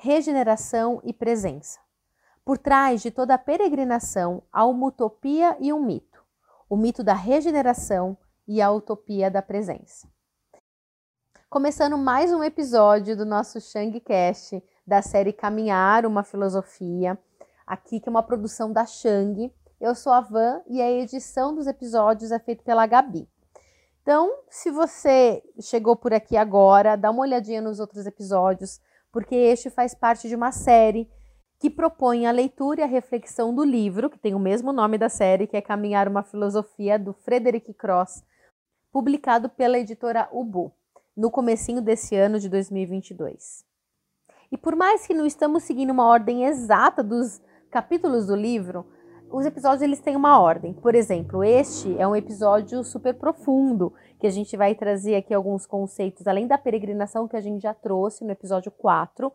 regeneração e presença. Por trás de toda a peregrinação há uma utopia e um mito: o mito da regeneração e a utopia da presença. Começando mais um episódio do nosso Shangcast da série Caminhar uma Filosofia, aqui que é uma produção da Shang. Eu sou a Van e a edição dos episódios é feita pela Gabi. Então, se você chegou por aqui agora, dá uma olhadinha nos outros episódios, porque este faz parte de uma série que propõe a leitura e a reflexão do livro, que tem o mesmo nome da série, que é Caminhar uma Filosofia, do Frederick Cross, publicado pela editora Ubu, no comecinho desse ano de 2022. E por mais que não estamos seguindo uma ordem exata dos capítulos do livro, os episódios eles têm uma ordem. Por exemplo, este é um episódio super profundo, que a gente vai trazer aqui alguns conceitos, além da peregrinação que a gente já trouxe no episódio 4,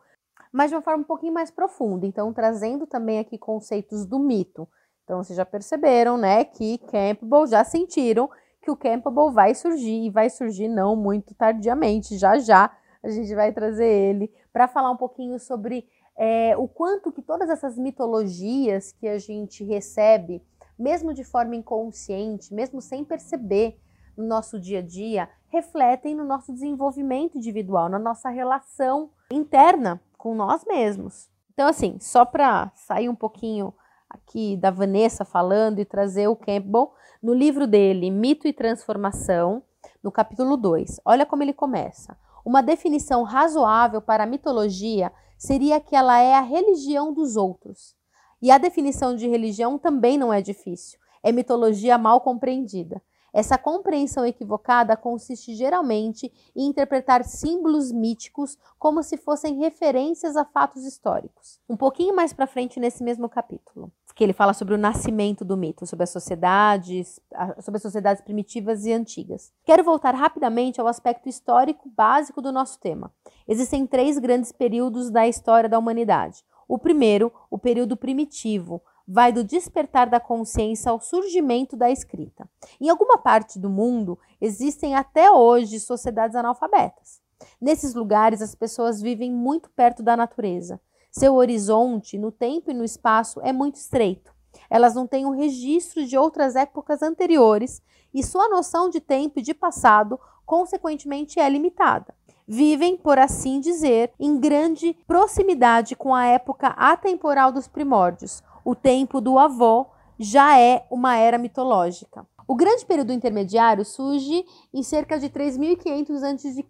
mas de uma forma um pouquinho mais profunda. Então, trazendo também aqui conceitos do mito. Então, vocês já perceberam, né, que Campbell já sentiram que o Campbell vai surgir e vai surgir não muito tardiamente, já já a gente vai trazer ele para falar um pouquinho sobre é, o quanto que todas essas mitologias que a gente recebe, mesmo de forma inconsciente, mesmo sem perceber no nosso dia a dia, refletem no nosso desenvolvimento individual, na nossa relação interna com nós mesmos. Então, assim, só para sair um pouquinho aqui da Vanessa falando e trazer o Campbell, no livro dele, Mito e Transformação, no capítulo 2, olha como ele começa. Uma definição razoável para a mitologia seria que ela é a religião dos outros. E a definição de religião também não é difícil. É mitologia mal compreendida. Essa compreensão equivocada consiste geralmente em interpretar símbolos míticos como se fossem referências a fatos históricos. Um pouquinho mais para frente nesse mesmo capítulo, que ele fala sobre o nascimento do mito, sobre as sociedades, sobre as sociedades primitivas e antigas. Quero voltar rapidamente ao aspecto histórico básico do nosso tema. Existem três grandes períodos da história da humanidade. O primeiro, o período primitivo, vai do despertar da consciência ao surgimento da escrita. Em alguma parte do mundo existem até hoje sociedades analfabetas. Nesses lugares, as pessoas vivem muito perto da natureza. Seu horizonte, no tempo e no espaço, é muito estreito. Elas não têm um registro de outras épocas anteriores e sua noção de tempo e de passado, consequentemente, é limitada vivem, por assim dizer, em grande proximidade com a época atemporal dos primórdios, o tempo do avô já é uma era mitológica. O grande período intermediário surge em cerca de 3500 a.C.,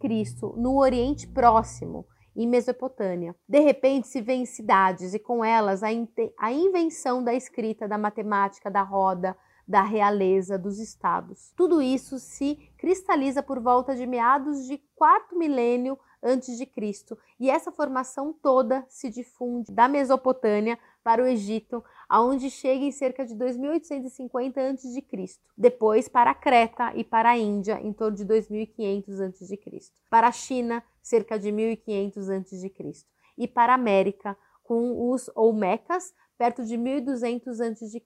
no Oriente Próximo, em Mesopotâmia. De repente se vê em cidades e com elas a, a invenção da escrita, da matemática, da roda, da realeza, dos estados. Tudo isso se cristaliza por volta de meados de quarto milênio antes de Cristo, e essa formação toda se difunde da Mesopotâmia para o Egito, aonde chega em cerca de 2850 a.C. Depois para a Creta e para a Índia, em torno de 2500 a.C. Para a China, cerca de 1500 a.C. E para a América, com os Olmecas, perto de 1200 a.C.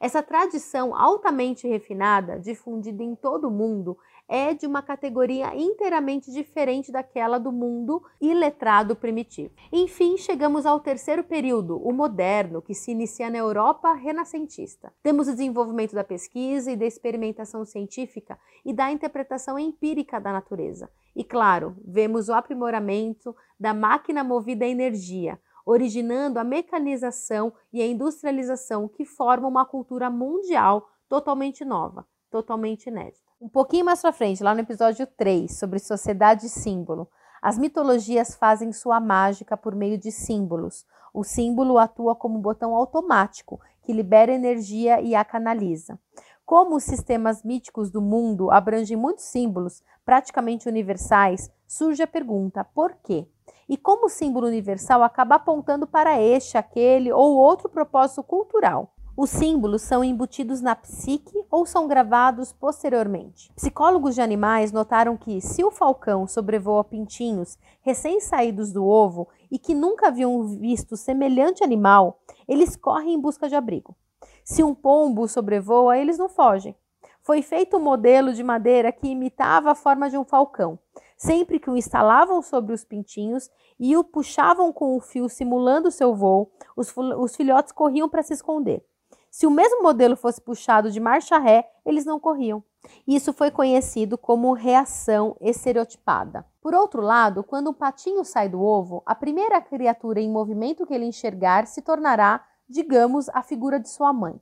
Essa tradição altamente refinada, difundida em todo o mundo, é de uma categoria inteiramente diferente daquela do mundo iletrado primitivo. Enfim, chegamos ao terceiro período, o moderno, que se inicia na Europa renascentista. Temos o desenvolvimento da pesquisa e da experimentação científica e da interpretação empírica da natureza. E claro, vemos o aprimoramento da máquina movida a energia, originando a mecanização e a industrialização que formam uma cultura mundial totalmente nova, totalmente inédita. Um pouquinho mais para frente, lá no episódio 3, sobre sociedade e símbolo, as mitologias fazem sua mágica por meio de símbolos. O símbolo atua como um botão automático que libera energia e a canaliza. Como os sistemas míticos do mundo abrangem muitos símbolos praticamente universais, surge a pergunta: por quê? E como símbolo universal acaba apontando para este, aquele ou outro propósito cultural. Os símbolos são embutidos na psique ou são gravados posteriormente. Psicólogos de animais notaram que, se o falcão sobrevoa pintinhos recém-saídos do ovo e que nunca haviam visto semelhante animal, eles correm em busca de abrigo. Se um pombo sobrevoa, eles não fogem. Foi feito um modelo de madeira que imitava a forma de um falcão. Sempre que o instalavam sobre os pintinhos e o puxavam com o fio simulando seu voo, os, os filhotes corriam para se esconder. Se o mesmo modelo fosse puxado de marcha ré, eles não corriam. Isso foi conhecido como reação estereotipada. Por outro lado, quando um patinho sai do ovo, a primeira criatura em movimento que ele enxergar se tornará, digamos, a figura de sua mãe.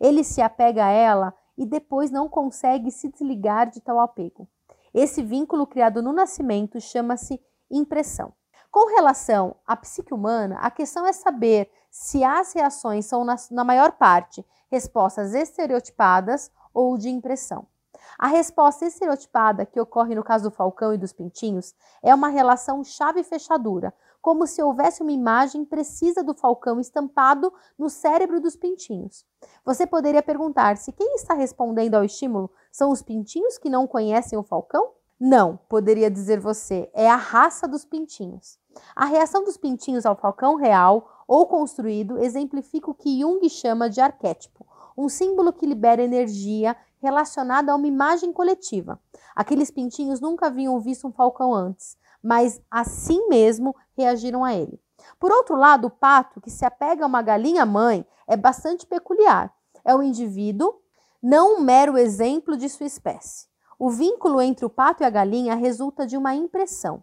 Ele se apega a ela e depois não consegue se desligar de tal apego. Esse vínculo criado no nascimento chama-se impressão. Com relação à psique humana, a questão é saber se as reações são, na, na maior parte, respostas estereotipadas ou de impressão. A resposta estereotipada que ocorre no caso do falcão e dos pintinhos é uma relação chave-fechadura, como se houvesse uma imagem precisa do falcão estampado no cérebro dos pintinhos. Você poderia perguntar-se quem está respondendo ao estímulo são os pintinhos que não conhecem o falcão? Não, poderia dizer você, é a raça dos pintinhos. A reação dos pintinhos ao falcão real ou construído exemplifica o que Jung chama de arquétipo, um símbolo que libera energia relacionada a uma imagem coletiva. Aqueles pintinhos nunca haviam visto um falcão antes, mas assim mesmo reagiram a ele. Por outro lado, o pato, que se apega a uma galinha mãe, é bastante peculiar. É um indivíduo, não um mero exemplo de sua espécie. O vínculo entre o pato e a galinha resulta de uma impressão.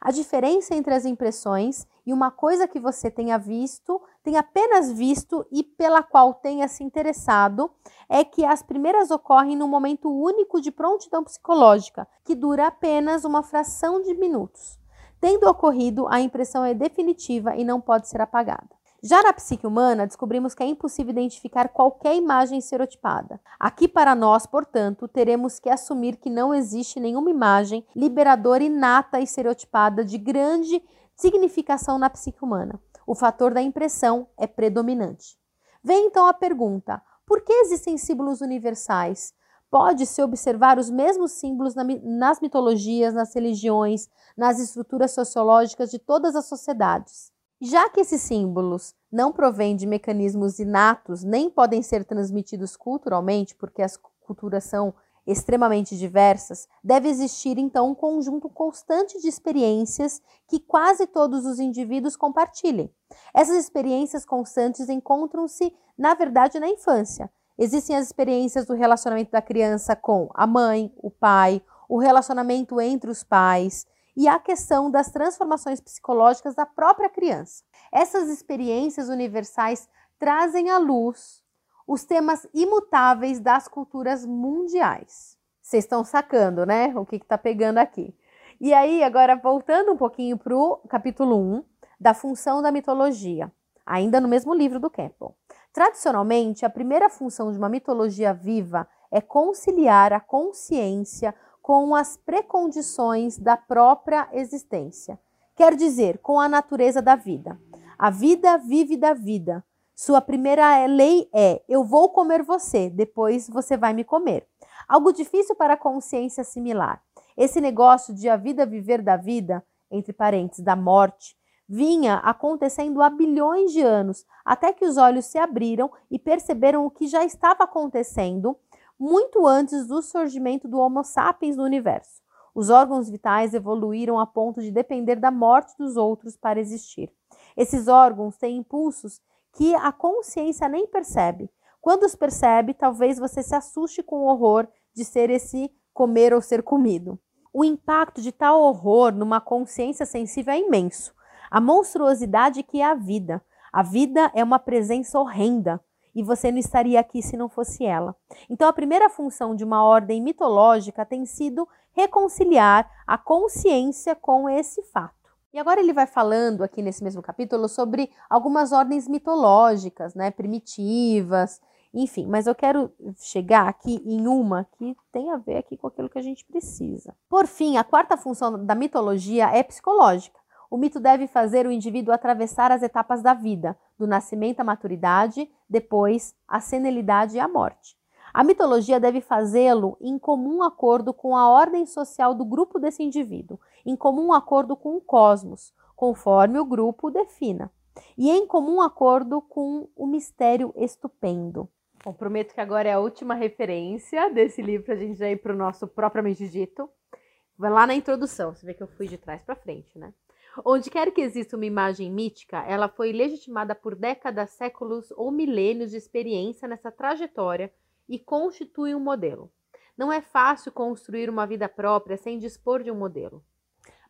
A diferença entre as impressões e uma coisa que você tenha visto, tenha apenas visto e pela qual tenha se interessado, é que as primeiras ocorrem num momento único de prontidão psicológica, que dura apenas uma fração de minutos. Tendo ocorrido, a impressão é definitiva e não pode ser apagada. Já na psique humana, descobrimos que é impossível identificar qualquer imagem estereotipada. Aqui para nós, portanto, teremos que assumir que não existe nenhuma imagem liberadora inata e estereotipada de grande significação na psique humana. O fator da impressão é predominante. Vem então a pergunta: por que existem símbolos universais? Pode-se observar os mesmos símbolos nas mitologias, nas religiões, nas estruturas sociológicas de todas as sociedades. Já que esses símbolos não provêm de mecanismos inatos nem podem ser transmitidos culturalmente, porque as culturas são extremamente diversas, deve existir então um conjunto constante de experiências que quase todos os indivíduos compartilhem. Essas experiências constantes encontram-se, na verdade, na infância. Existem as experiências do relacionamento da criança com a mãe, o pai, o relacionamento entre os pais, e a questão das transformações psicológicas da própria criança. Essas experiências universais trazem à luz os temas imutáveis das culturas mundiais. Vocês estão sacando, né? O que está pegando aqui. E aí, agora voltando um pouquinho para o capítulo 1 da função da mitologia, ainda no mesmo livro do Campbell. Tradicionalmente, a primeira função de uma mitologia viva é conciliar a consciência com as precondições da própria existência. Quer dizer, com a natureza da vida. A vida vive da vida. Sua primeira lei é: eu vou comer você, depois você vai me comer. Algo difícil para a consciência assimilar. Esse negócio de a vida viver da vida, entre parênteses, da morte, vinha acontecendo há bilhões de anos, até que os olhos se abriram e perceberam o que já estava acontecendo muito antes do surgimento do Homo sapiens no universo. Os órgãos vitais evoluíram a ponto de depender da morte dos outros para existir. Esses órgãos têm impulsos que a consciência nem percebe. Quando os percebe, talvez você se assuste com o horror de ser esse comer ou ser comido. O impacto de tal horror numa consciência sensível é imenso. A monstruosidade que é a vida. A vida é uma presença horrenda e você não estaria aqui se não fosse ela. Então, a primeira função de uma ordem mitológica tem sido reconciliar a consciência com esse fato. E agora ele vai falando aqui nesse mesmo capítulo sobre algumas ordens mitológicas, né, primitivas, enfim, mas eu quero chegar aqui em uma que tem a ver aqui com aquilo que a gente precisa. Por fim, a quarta função da mitologia é psicológica. O mito deve fazer o indivíduo atravessar as etapas da vida, do nascimento à maturidade, depois a senilidade e a morte. A mitologia deve fazê-lo em comum acordo com a ordem social do grupo desse indivíduo, em comum acordo com o cosmos, conforme o grupo defina, e em comum acordo com o mistério estupendo. Bom, prometo que agora é a última referência desse livro para a gente já ir para o nosso propriamente dito. Vai lá na introdução, você vê que eu fui de trás para frente, né? Onde quer que exista uma imagem mítica, ela foi legitimada por décadas, séculos ou milênios de experiência nessa trajetória e constitui um modelo. Não é fácil construir uma vida própria sem dispor de um modelo.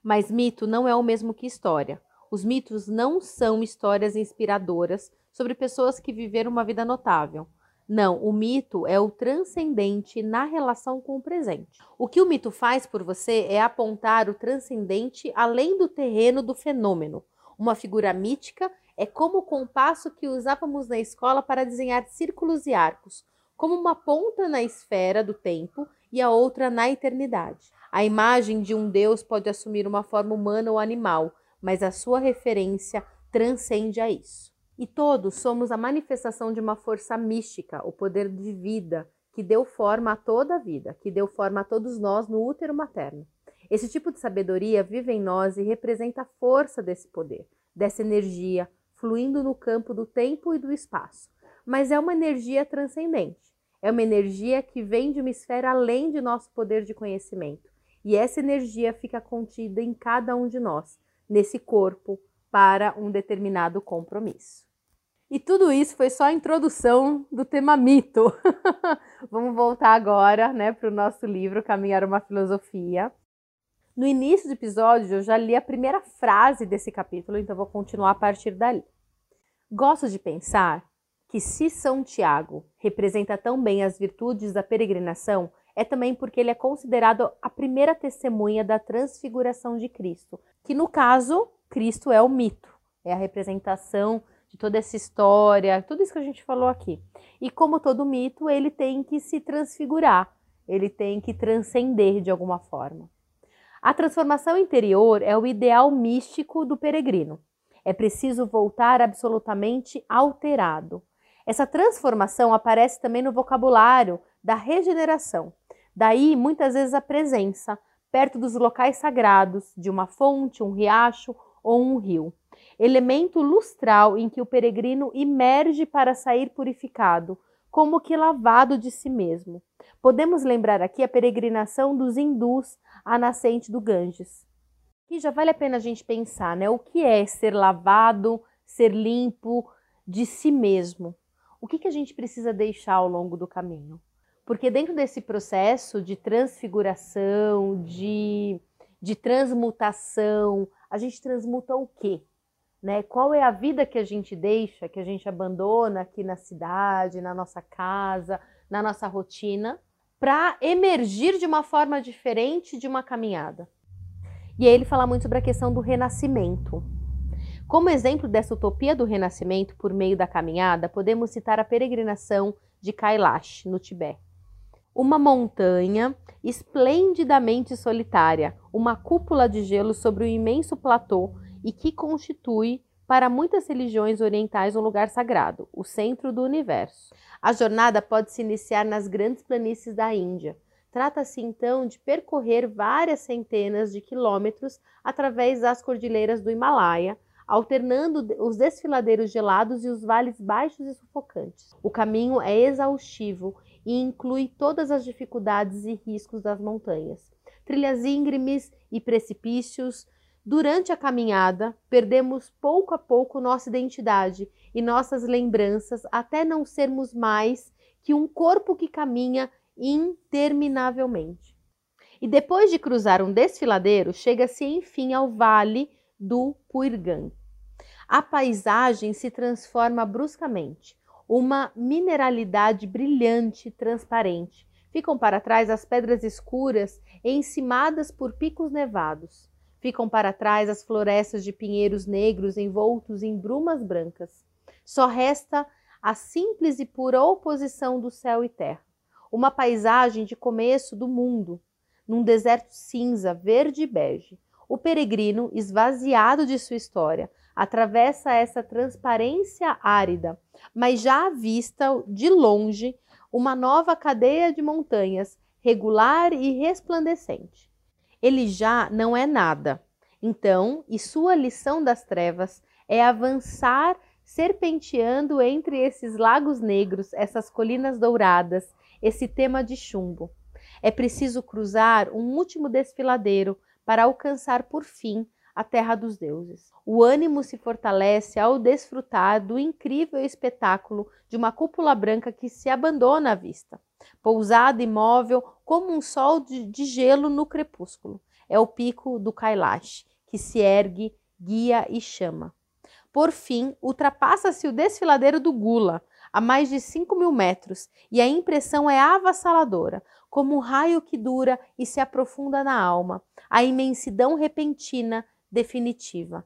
Mas mito não é o mesmo que história. Os mitos não são histórias inspiradoras sobre pessoas que viveram uma vida notável. Não, o mito é o transcendente na relação com o presente. O que o mito faz por você é apontar o transcendente além do terreno do fenômeno. Uma figura mítica é como o compasso que usávamos na escola para desenhar círculos e arcos, como uma ponta na esfera do tempo e a outra na eternidade. A imagem de um Deus pode assumir uma forma humana ou animal, mas a sua referência transcende a isso. E todos somos a manifestação de uma força mística, o poder de vida, que deu forma a toda a vida, que deu forma a todos nós no útero materno. Esse tipo de sabedoria vive em nós e representa a força desse poder, dessa energia, fluindo no campo do tempo e do espaço. Mas é uma energia transcendente. É uma energia que vem de uma esfera além de nosso poder de conhecimento. E essa energia fica contida em cada um de nós, nesse corpo, para um determinado compromisso. E tudo isso foi só a introdução do tema mito. Vamos voltar agora né, para o nosso livro Caminhar uma Filosofia. No início do episódio, eu já li a primeira frase desse capítulo, então vou continuar a partir dali. Gosto de pensar que se São Tiago representa tão bem as virtudes da peregrinação, é também porque ele é considerado a primeira testemunha da transfiguração de Cristo, que no caso Cristo é o mito, é a representação de toda essa história, tudo isso que a gente falou aqui. E como todo mito, ele tem que se transfigurar, ele tem que transcender de alguma forma. A transformação interior é o ideal místico do peregrino. É preciso voltar absolutamente alterado. Essa transformação aparece também no vocabulário da regeneração. Daí, muitas vezes, a presença perto dos locais sagrados, de uma fonte, um riacho ou um rio, elemento lustral em que o peregrino emerge para sair purificado, como que lavado de si mesmo. Podemos lembrar aqui a peregrinação dos hindus à nascente do Ganges. Que já vale a pena a gente pensar, né? O que é ser lavado, ser limpo de si mesmo? O que, que a gente precisa deixar ao longo do caminho? Porque dentro desse processo de transfiguração, de, de transmutação, a gente transmuta o quê? Né? Qual é a vida que a gente deixa, que a gente abandona aqui na cidade, na nossa casa, na nossa rotina, para emergir de uma forma diferente de uma caminhada? E aí ele fala muito sobre a questão do renascimento. Como exemplo dessa utopia do renascimento por meio da caminhada, podemos citar a peregrinação de Kailash, no Tibete uma montanha esplendidamente solitária, uma cúpula de gelo sobre um imenso platô e que constitui para muitas religiões orientais um lugar sagrado, o centro do universo. A jornada pode se iniciar nas grandes planícies da Índia. Trata-se então de percorrer várias centenas de quilômetros através das cordilheiras do Himalaia, alternando os desfiladeiros gelados e os vales baixos e sufocantes. O caminho é exaustivo e inclui todas as dificuldades e riscos das montanhas. Trilhas íngremes e precipícios. Durante a caminhada, perdemos pouco a pouco nossa identidade e nossas lembranças até não sermos mais que um corpo que caminha interminavelmente. E depois de cruzar um desfiladeiro, chega-se enfim ao vale do Puirgang. A paisagem se transforma bruscamente uma mineralidade brilhante, transparente. Ficam para trás as pedras escuras encimadas por picos nevados. Ficam para trás as florestas de pinheiros negros envoltos em brumas brancas. Só resta a simples e pura oposição do céu e terra. Uma paisagem de começo do mundo, num deserto cinza, verde e bege. O peregrino, esvaziado de sua história, atravessa essa transparência árida, mas já avista de longe uma nova cadeia de montanhas, regular e resplandecente. Ele já não é nada. Então, e sua lição das trevas é avançar serpenteando entre esses lagos negros, essas colinas douradas, esse tema de chumbo. É preciso cruzar um último desfiladeiro para alcançar por fim a terra dos deuses. O ânimo se fortalece ao desfrutar do incrível espetáculo de uma cúpula branca que se abandona à vista, pousada imóvel como um sol de gelo no crepúsculo. É o pico do Kailash, que se ergue, guia e chama. Por fim, ultrapassa-se o desfiladeiro do Gula, a mais de 5 mil metros, e a impressão é avassaladora, como um raio que dura e se aprofunda na alma, a imensidão repentina, definitiva.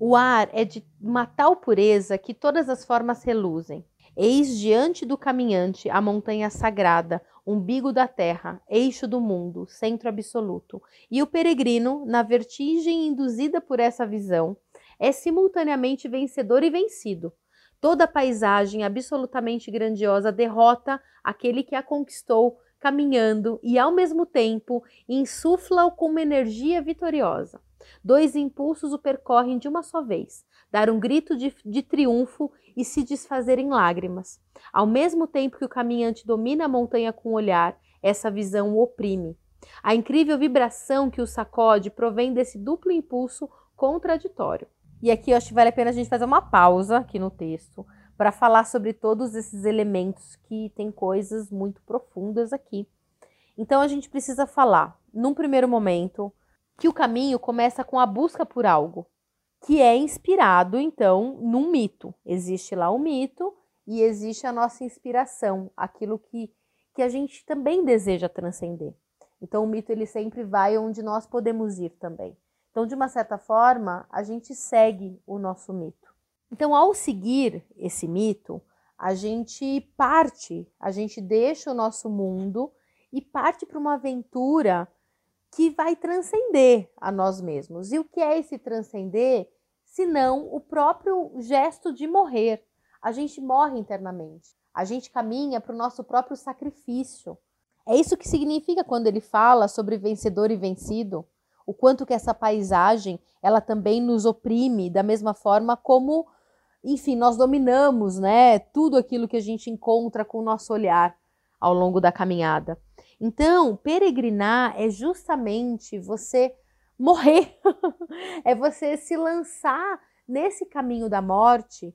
O ar é de uma tal pureza que todas as formas reluzem. Eis diante do caminhante a montanha sagrada, umbigo da terra, eixo do mundo, centro absoluto. E o peregrino, na vertigem induzida por essa visão, é simultaneamente vencedor e vencido. Toda paisagem absolutamente grandiosa derrota aquele que a conquistou caminhando e, ao mesmo tempo, insufla-o com uma energia vitoriosa. Dois impulsos o percorrem de uma só vez: dar um grito de, de triunfo e se desfazer em lágrimas. Ao mesmo tempo que o caminhante domina a montanha com o olhar, essa visão o oprime. A incrível vibração que o sacode provém desse duplo impulso contraditório. E aqui eu acho que vale a pena a gente fazer uma pausa aqui no texto para falar sobre todos esses elementos que tem coisas muito profundas aqui. Então a gente precisa falar, num primeiro momento, que o caminho começa com a busca por algo, que é inspirado então num mito. Existe lá um mito e existe a nossa inspiração, aquilo que, que a gente também deseja transcender. Então o mito ele sempre vai onde nós podemos ir também. Então, de uma certa forma, a gente segue o nosso mito. Então, ao seguir esse mito, a gente parte, a gente deixa o nosso mundo e parte para uma aventura que vai transcender a nós mesmos. E o que é esse transcender? Senão o próprio gesto de morrer. A gente morre internamente. A gente caminha para o nosso próprio sacrifício. É isso que significa quando ele fala sobre vencedor e vencido o quanto que essa paisagem ela também nos oprime da mesma forma como, enfim, nós dominamos, né, tudo aquilo que a gente encontra com o nosso olhar ao longo da caminhada. Então, peregrinar é justamente você morrer, é você se lançar nesse caminho da morte,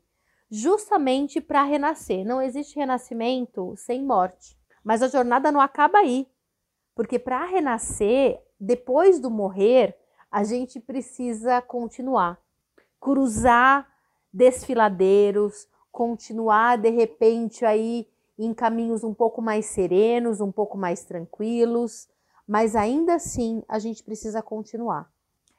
justamente para renascer. Não existe renascimento sem morte, mas a jornada não acaba aí, porque para renascer depois do morrer, a gente precisa continuar, cruzar desfiladeiros, continuar de repente aí em caminhos um pouco mais serenos, um pouco mais tranquilos, mas ainda assim a gente precisa continuar.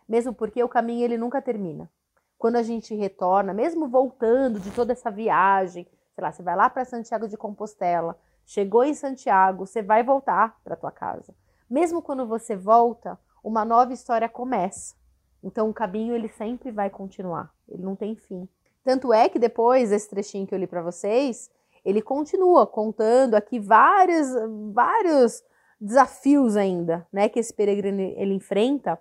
Mesmo porque o caminho ele nunca termina. Quando a gente retorna, mesmo voltando de toda essa viagem, sei lá, você vai lá para Santiago de Compostela, chegou em Santiago, você vai voltar para tua casa. Mesmo quando você volta, uma nova história começa. Então o caminho ele sempre vai continuar, ele não tem fim. Tanto é que depois desse trechinho que eu li para vocês, ele continua contando aqui vários, vários desafios ainda, né, que esse peregrino ele enfrenta.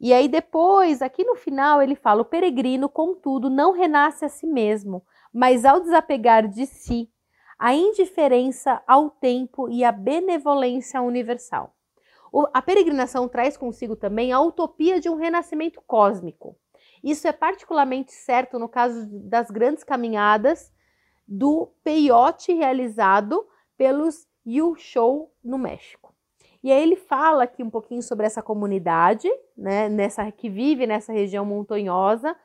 E aí depois, aqui no final, ele fala: "O peregrino, contudo, não renasce a si mesmo, mas ao desapegar de si, a indiferença ao tempo e a benevolência universal. O, a peregrinação traz consigo também a utopia de um renascimento cósmico. Isso é particularmente certo no caso das grandes caminhadas do peiote realizado pelos Yu Show no México. E aí ele fala aqui um pouquinho sobre essa comunidade, né, nessa que vive nessa região montanhosa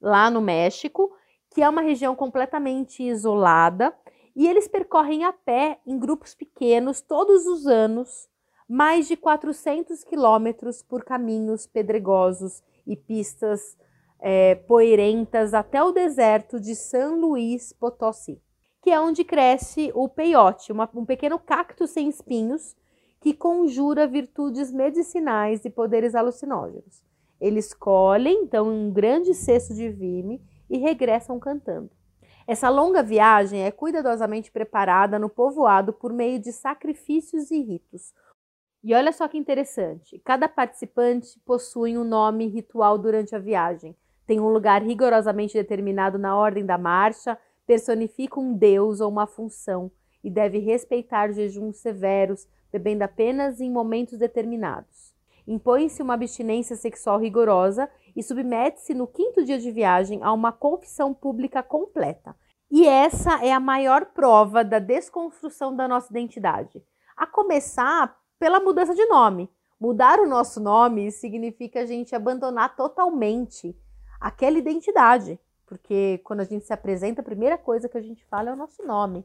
lá no México, que é uma região completamente isolada, e eles percorrem a pé em grupos pequenos todos os anos, mais de 400 quilômetros por caminhos pedregosos e pistas é, poeirentas até o deserto de São Luís Potosí, que é onde cresce o peiote, uma, um pequeno cacto sem espinhos que conjura virtudes medicinais e poderes alucinógenos. Eles colhem, então, um grande cesto de vime e regressam cantando. Essa longa viagem é cuidadosamente preparada no povoado por meio de sacrifícios e ritos. E olha só que interessante: cada participante possui um nome ritual durante a viagem, tem um lugar rigorosamente determinado na ordem da marcha, personifica um deus ou uma função e deve respeitar jejuns severos bebendo apenas em momentos determinados. Impõe-se uma abstinência sexual rigorosa e submete-se no quinto dia de viagem a uma confissão pública completa. E essa é a maior prova da desconstrução da nossa identidade. A começar pela mudança de nome. Mudar o nosso nome significa a gente abandonar totalmente aquela identidade. Porque quando a gente se apresenta, a primeira coisa que a gente fala é o nosso nome.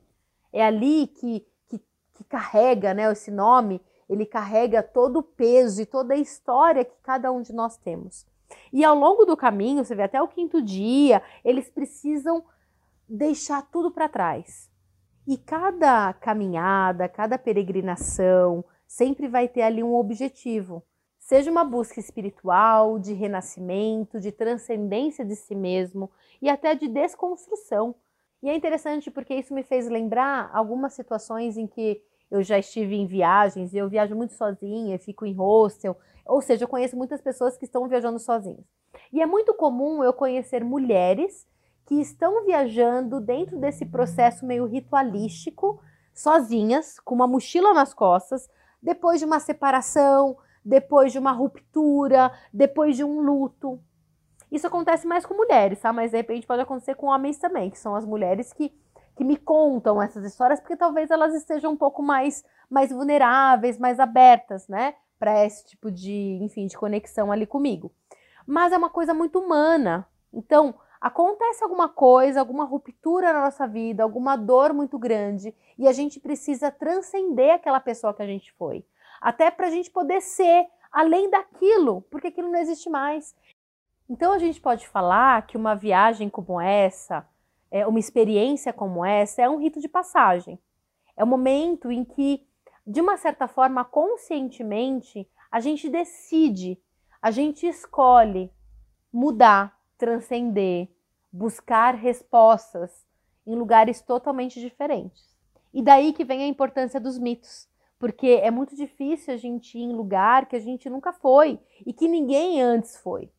É ali que, que, que carrega né, esse nome, ele carrega todo o peso e toda a história que cada um de nós temos. E ao longo do caminho, você vê até o quinto dia, eles precisam deixar tudo para trás. E cada caminhada, cada peregrinação, sempre vai ter ali um objetivo. Seja uma busca espiritual, de renascimento, de transcendência de si mesmo e até de desconstrução. E é interessante porque isso me fez lembrar algumas situações em que eu já estive em viagens eu viajo muito sozinha, fico em hostel, ou seja, eu conheço muitas pessoas que estão viajando sozinhas. E é muito comum eu conhecer mulheres que estão viajando dentro desse processo meio ritualístico, sozinhas, com uma mochila nas costas, depois de uma separação, depois de uma ruptura, depois de um luto. Isso acontece mais com mulheres, tá? Mas de repente pode acontecer com homens também, que são as mulheres que, que me contam essas histórias, porque talvez elas estejam um pouco mais, mais vulneráveis, mais abertas, né? Para esse tipo de, enfim, de conexão ali comigo. Mas é uma coisa muito humana. Então, acontece alguma coisa, alguma ruptura na nossa vida, alguma dor muito grande e a gente precisa transcender aquela pessoa que a gente foi, até para a gente poder ser além daquilo, porque aquilo não existe mais. Então a gente pode falar que uma viagem como essa, é, uma experiência como essa, é um rito de passagem. É um momento em que, de uma certa forma, conscientemente, a gente decide, a gente escolhe mudar, transcender, buscar respostas em lugares totalmente diferentes. E daí que vem a importância dos mitos, porque é muito difícil a gente ir em lugar que a gente nunca foi e que ninguém antes foi.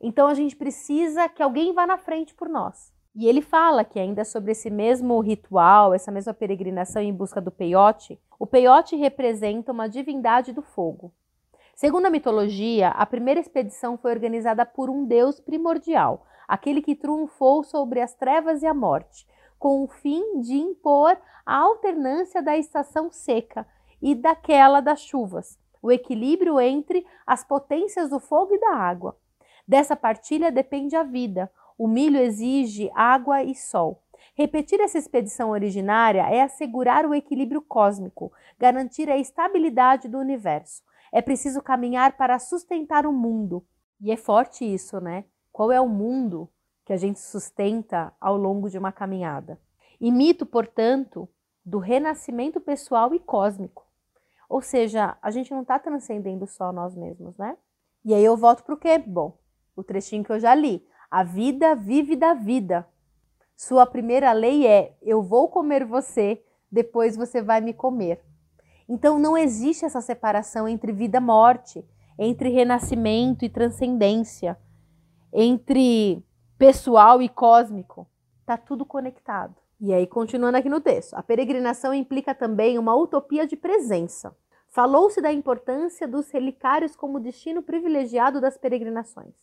Então a gente precisa que alguém vá na frente por nós. E ele fala que ainda sobre esse mesmo ritual, essa mesma peregrinação em busca do peiote, o peiote representa uma divindade do fogo. Segundo a mitologia, a primeira expedição foi organizada por um deus primordial, aquele que triunfou sobre as trevas e a morte, com o fim de impor a alternância da estação seca e daquela das chuvas, o equilíbrio entre as potências do fogo e da água. Dessa partilha depende a vida. O milho exige água e sol. Repetir essa expedição originária é assegurar o equilíbrio cósmico, garantir a estabilidade do universo. É preciso caminhar para sustentar o mundo. E é forte isso, né? Qual é o mundo que a gente sustenta ao longo de uma caminhada? Imito, portanto, do renascimento pessoal e cósmico. Ou seja, a gente não está transcendendo só nós mesmos, né? E aí eu volto para o quê? Bom, o trechinho que eu já li. A vida vive da vida. Sua primeira lei é: eu vou comer você, depois você vai me comer. Então não existe essa separação entre vida e morte, entre renascimento e transcendência entre pessoal e cósmico. Está tudo conectado. E aí, continuando aqui no texto, a peregrinação implica também uma utopia de presença. Falou-se da importância dos relicários como destino privilegiado das peregrinações.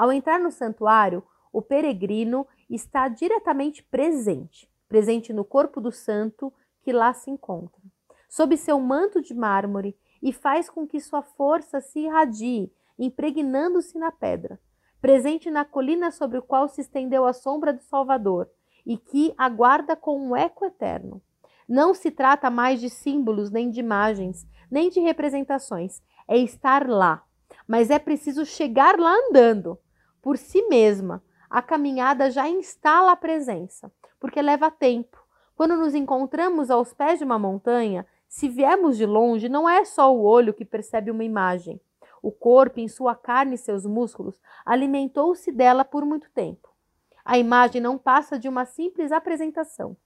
Ao entrar no santuário, o peregrino está diretamente presente, presente no corpo do santo que lá se encontra, sob seu manto de mármore, e faz com que sua força se irradie, impregnando-se na pedra presente na colina sobre o qual se estendeu a sombra do Salvador e que aguarda com um eco eterno. Não se trata mais de símbolos, nem de imagens, nem de representações, é estar lá. Mas é preciso chegar lá andando, por si mesma. A caminhada já instala a presença, porque leva tempo. Quando nos encontramos aos pés de uma montanha, se viemos de longe, não é só o olho que percebe uma imagem. O corpo, em sua carne e seus músculos, alimentou-se dela por muito tempo. A imagem não passa de uma simples apresentação.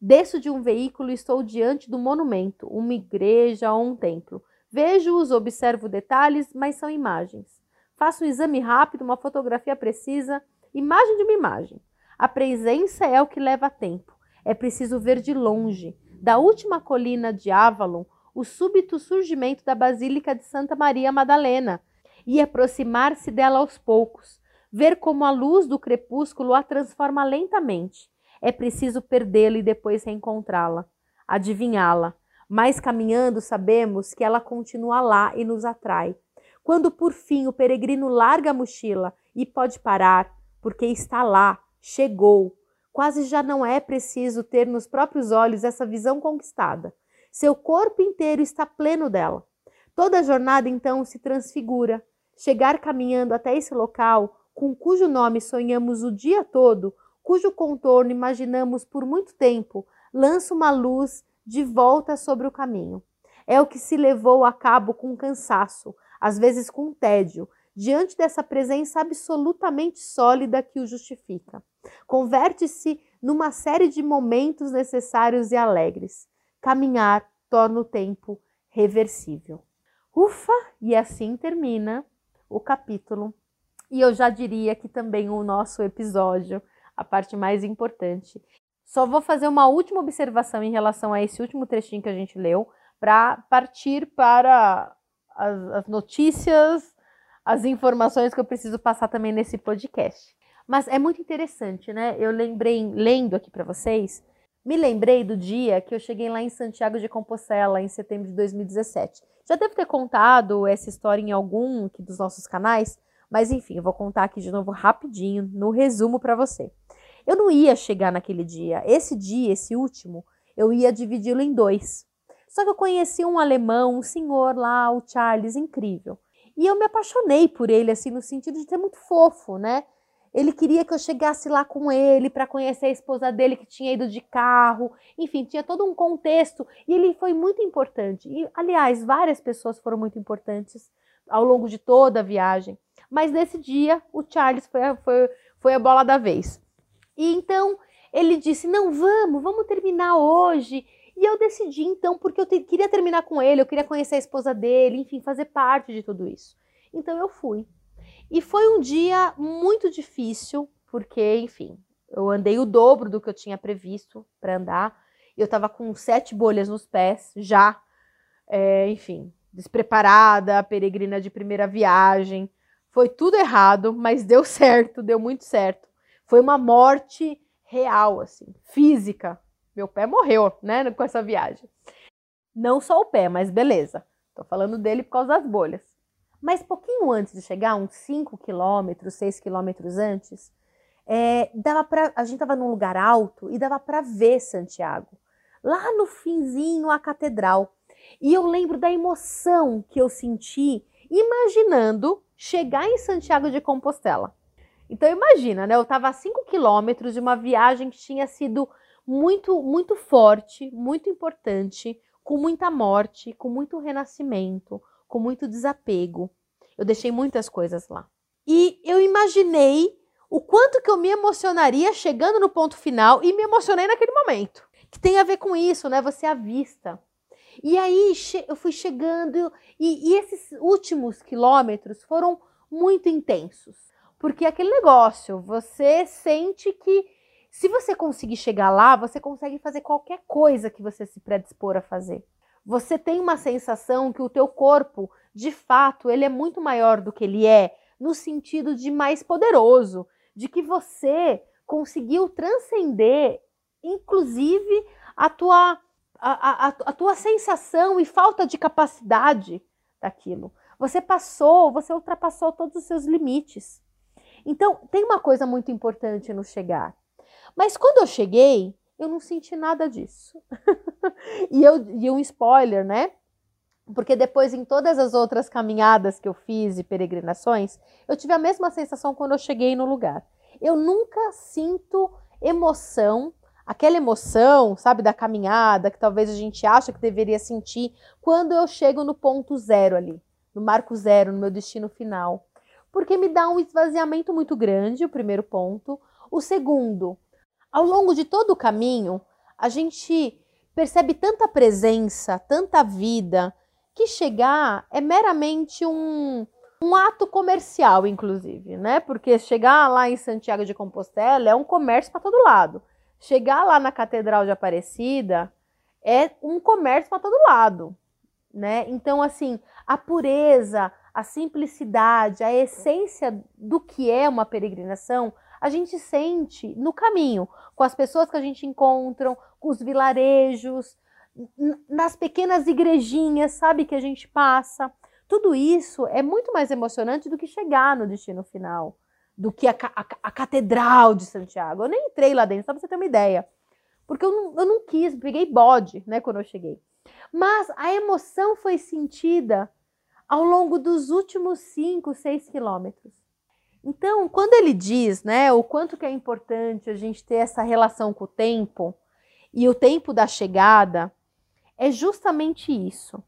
Desço de um veículo e estou diante do monumento, uma igreja ou um templo. Vejo-os, observo detalhes, mas são imagens. Faço um exame rápido, uma fotografia precisa, imagem de uma imagem. A presença é o que leva tempo. É preciso ver de longe. Da última colina de Avalon, o súbito surgimento da Basílica de Santa Maria Madalena e aproximar-se dela aos poucos, ver como a luz do crepúsculo a transforma lentamente. É preciso perdê-la e depois reencontrá-la, adivinhá-la. Mas caminhando, sabemos que ela continua lá e nos atrai. Quando por fim o peregrino larga a mochila e pode parar, porque está lá, chegou, quase já não é preciso ter nos próprios olhos essa visão conquistada. Seu corpo inteiro está pleno dela. Toda a jornada então se transfigura. Chegar caminhando até esse local, com cujo nome sonhamos o dia todo, cujo contorno imaginamos por muito tempo, lança uma luz de volta sobre o caminho. É o que se levou a cabo com cansaço, às vezes com tédio, diante dessa presença absolutamente sólida que o justifica. Converte-se numa série de momentos necessários e alegres. Caminhar torna o tempo reversível. Ufa! E assim termina o capítulo. E eu já diria que também o nosso episódio, a parte mais importante. Só vou fazer uma última observação em relação a esse último trechinho que a gente leu, para partir para as, as notícias as informações que eu preciso passar também nesse podcast. Mas é muito interessante, né? Eu lembrei, lendo aqui para vocês, me lembrei do dia que eu cheguei lá em Santiago de Compostela, em setembro de 2017. Já devo ter contado essa história em algum dos nossos canais, mas enfim, eu vou contar aqui de novo rapidinho, no resumo para você. Eu não ia chegar naquele dia. Esse dia, esse último, eu ia dividi-lo em dois. Só que eu conheci um alemão, um senhor lá, o Charles, incrível. E eu me apaixonei por ele, assim, no sentido de ser muito fofo, né? Ele queria que eu chegasse lá com ele para conhecer a esposa dele que tinha ido de carro. Enfim, tinha todo um contexto e ele foi muito importante. E, aliás, várias pessoas foram muito importantes ao longo de toda a viagem. Mas nesse dia, o Charles foi a, foi, foi a bola da vez. E então ele disse: Não, vamos, vamos terminar hoje. E eu decidi então, porque eu te, queria terminar com ele, eu queria conhecer a esposa dele, enfim, fazer parte de tudo isso. Então eu fui. E foi um dia muito difícil, porque, enfim, eu andei o dobro do que eu tinha previsto para andar. Eu estava com sete bolhas nos pés, já, é, enfim, despreparada, peregrina de primeira viagem. Foi tudo errado, mas deu certo, deu muito certo. Foi uma morte real, assim, física, meu pé morreu, né, com essa viagem. Não só o pé, mas beleza. Tô falando dele por causa das bolhas. Mas pouquinho antes de chegar, uns 5 quilômetros, 6 quilômetros antes, é, dava pra, a gente estava num lugar alto e dava para ver Santiago. Lá no finzinho, a catedral. E eu lembro da emoção que eu senti imaginando chegar em Santiago de Compostela. Então imagina, né? Eu estava a 5 quilômetros de uma viagem que tinha sido muito, muito forte, muito importante, com muita morte, com muito renascimento, com muito desapego. Eu deixei muitas coisas lá. E eu imaginei o quanto que eu me emocionaria chegando no ponto final e me emocionei naquele momento. Que tem a ver com isso, né? Você avista. E aí eu fui chegando e, e esses últimos quilômetros foram muito intensos. Porque aquele negócio, você sente que se você conseguir chegar lá, você consegue fazer qualquer coisa que você se predispor a fazer. Você tem uma sensação que o teu corpo, de fato, ele é muito maior do que ele é, no sentido de mais poderoso, de que você conseguiu transcender, inclusive, a tua, a, a, a tua sensação e falta de capacidade daquilo. Você passou, você ultrapassou todos os seus limites. Então, tem uma coisa muito importante no chegar mas quando eu cheguei, eu não senti nada disso. e, eu, e um spoiler, né? Porque depois, em todas as outras caminhadas que eu fiz e peregrinações, eu tive a mesma sensação quando eu cheguei no lugar. Eu nunca sinto emoção, aquela emoção, sabe, da caminhada, que talvez a gente acha que deveria sentir, quando eu chego no ponto zero ali, no marco zero, no meu destino final. Porque me dá um esvaziamento muito grande, o primeiro ponto. O segundo, ao longo de todo o caminho, a gente percebe tanta presença, tanta vida, que chegar é meramente um, um ato comercial, inclusive, né? Porque chegar lá em Santiago de Compostela é um comércio para todo lado. Chegar lá na Catedral de Aparecida é um comércio para todo lado. né? Então, assim, a pureza, a simplicidade, a essência do que é uma peregrinação, a gente sente no caminho, com as pessoas que a gente encontra, com os vilarejos, nas pequenas igrejinhas, sabe, que a gente passa. Tudo isso é muito mais emocionante do que chegar no destino final, do que a, a, a Catedral de Santiago. Eu nem entrei lá dentro, só pra você ter uma ideia. Porque eu não, eu não quis, peguei bode, né, quando eu cheguei. Mas a emoção foi sentida ao longo dos últimos 5, 6 quilômetros. Então, quando ele diz, né, o quanto que é importante a gente ter essa relação com o tempo e o tempo da chegada, é justamente isso.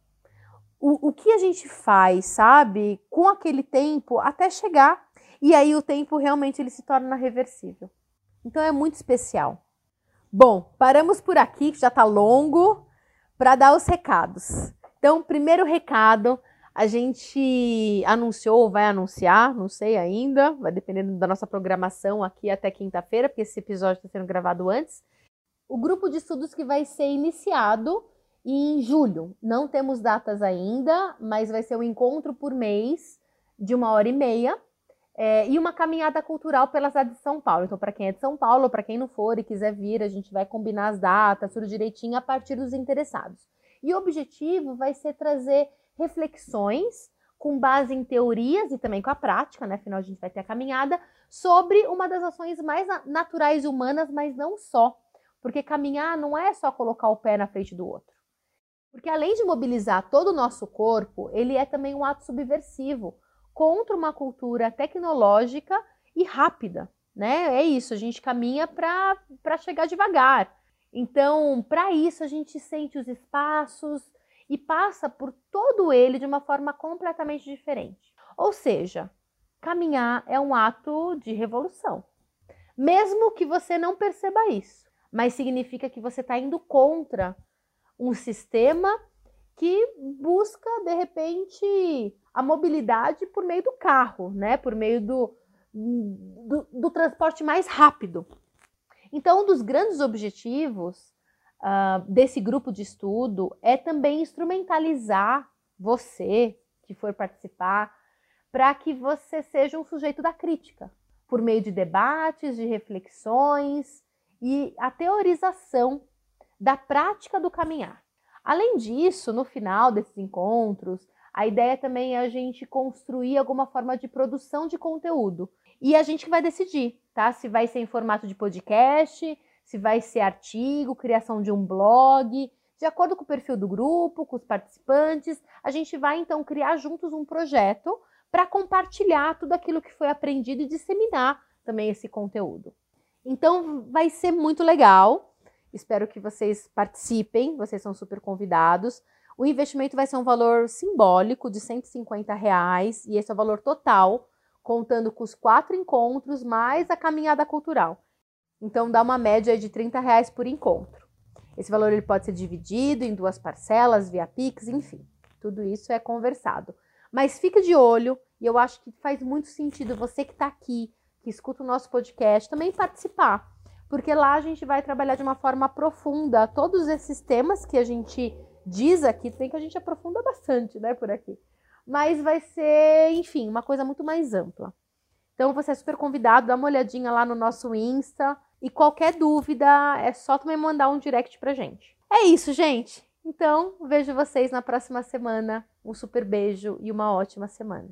O, o que a gente faz, sabe, com aquele tempo até chegar. E aí o tempo realmente ele se torna reversível. Então é muito especial. Bom, paramos por aqui, que já está longo, para dar os recados. Então, primeiro recado, a gente anunciou, vai anunciar, não sei ainda, vai dependendo da nossa programação aqui até quinta-feira, porque esse episódio está sendo gravado antes. O grupo de estudos que vai ser iniciado em julho. Não temos datas ainda, mas vai ser um encontro por mês de uma hora e meia. É, e uma caminhada cultural pela cidade de São Paulo. Então, para quem é de São Paulo, para quem não for e quiser vir, a gente vai combinar as datas, tudo direitinho a partir dos interessados. E o objetivo vai ser trazer reflexões com base em teorias e também com a prática, né? Afinal, a gente vai ter a caminhada sobre uma das ações mais naturais humanas, mas não só. Porque caminhar não é só colocar o pé na frente do outro. Porque além de mobilizar todo o nosso corpo, ele é também um ato subversivo contra uma cultura tecnológica e rápida, né? É isso, a gente caminha para chegar devagar. Então, para isso, a gente sente os espaços, e passa por todo ele de uma forma completamente diferente. Ou seja, caminhar é um ato de revolução. Mesmo que você não perceba isso, mas significa que você está indo contra um sistema que busca, de repente, a mobilidade por meio do carro, né? por meio do, do, do transporte mais rápido. Então, um dos grandes objetivos uh, desse grupo de estudo é também instrumentalizar você que for participar para que você seja um sujeito da crítica, por meio de debates, de reflexões e a teorização da prática do caminhar. Além disso, no final desses encontros, a ideia também é a gente construir alguma forma de produção de conteúdo. E a gente vai decidir, tá? Se vai ser em formato de podcast, se vai ser artigo, criação de um blog, de acordo com o perfil do grupo, com os participantes, a gente vai então criar juntos um projeto para compartilhar tudo aquilo que foi aprendido e disseminar também esse conteúdo. Então vai ser muito legal. Espero que vocês participem, vocês são super convidados. O investimento vai ser um valor simbólico de 150 reais e esse é o valor total, contando com os quatro encontros mais a caminhada cultural. Então dá uma média de 30 reais por encontro. Esse valor ele pode ser dividido em duas parcelas, via Pix, enfim. Tudo isso é conversado. Mas fica de olho, e eu acho que faz muito sentido você que está aqui, que escuta o nosso podcast, também participar. Porque lá a gente vai trabalhar de uma forma profunda todos esses temas que a gente diz aqui, tem que a gente aprofunda bastante, né, por aqui. Mas vai ser, enfim, uma coisa muito mais ampla. Então você é super convidado, dá uma olhadinha lá no nosso Insta, e qualquer dúvida é só também mandar um direct pra gente. É isso, gente. Então, vejo vocês na próxima semana. Um super beijo e uma ótima semana.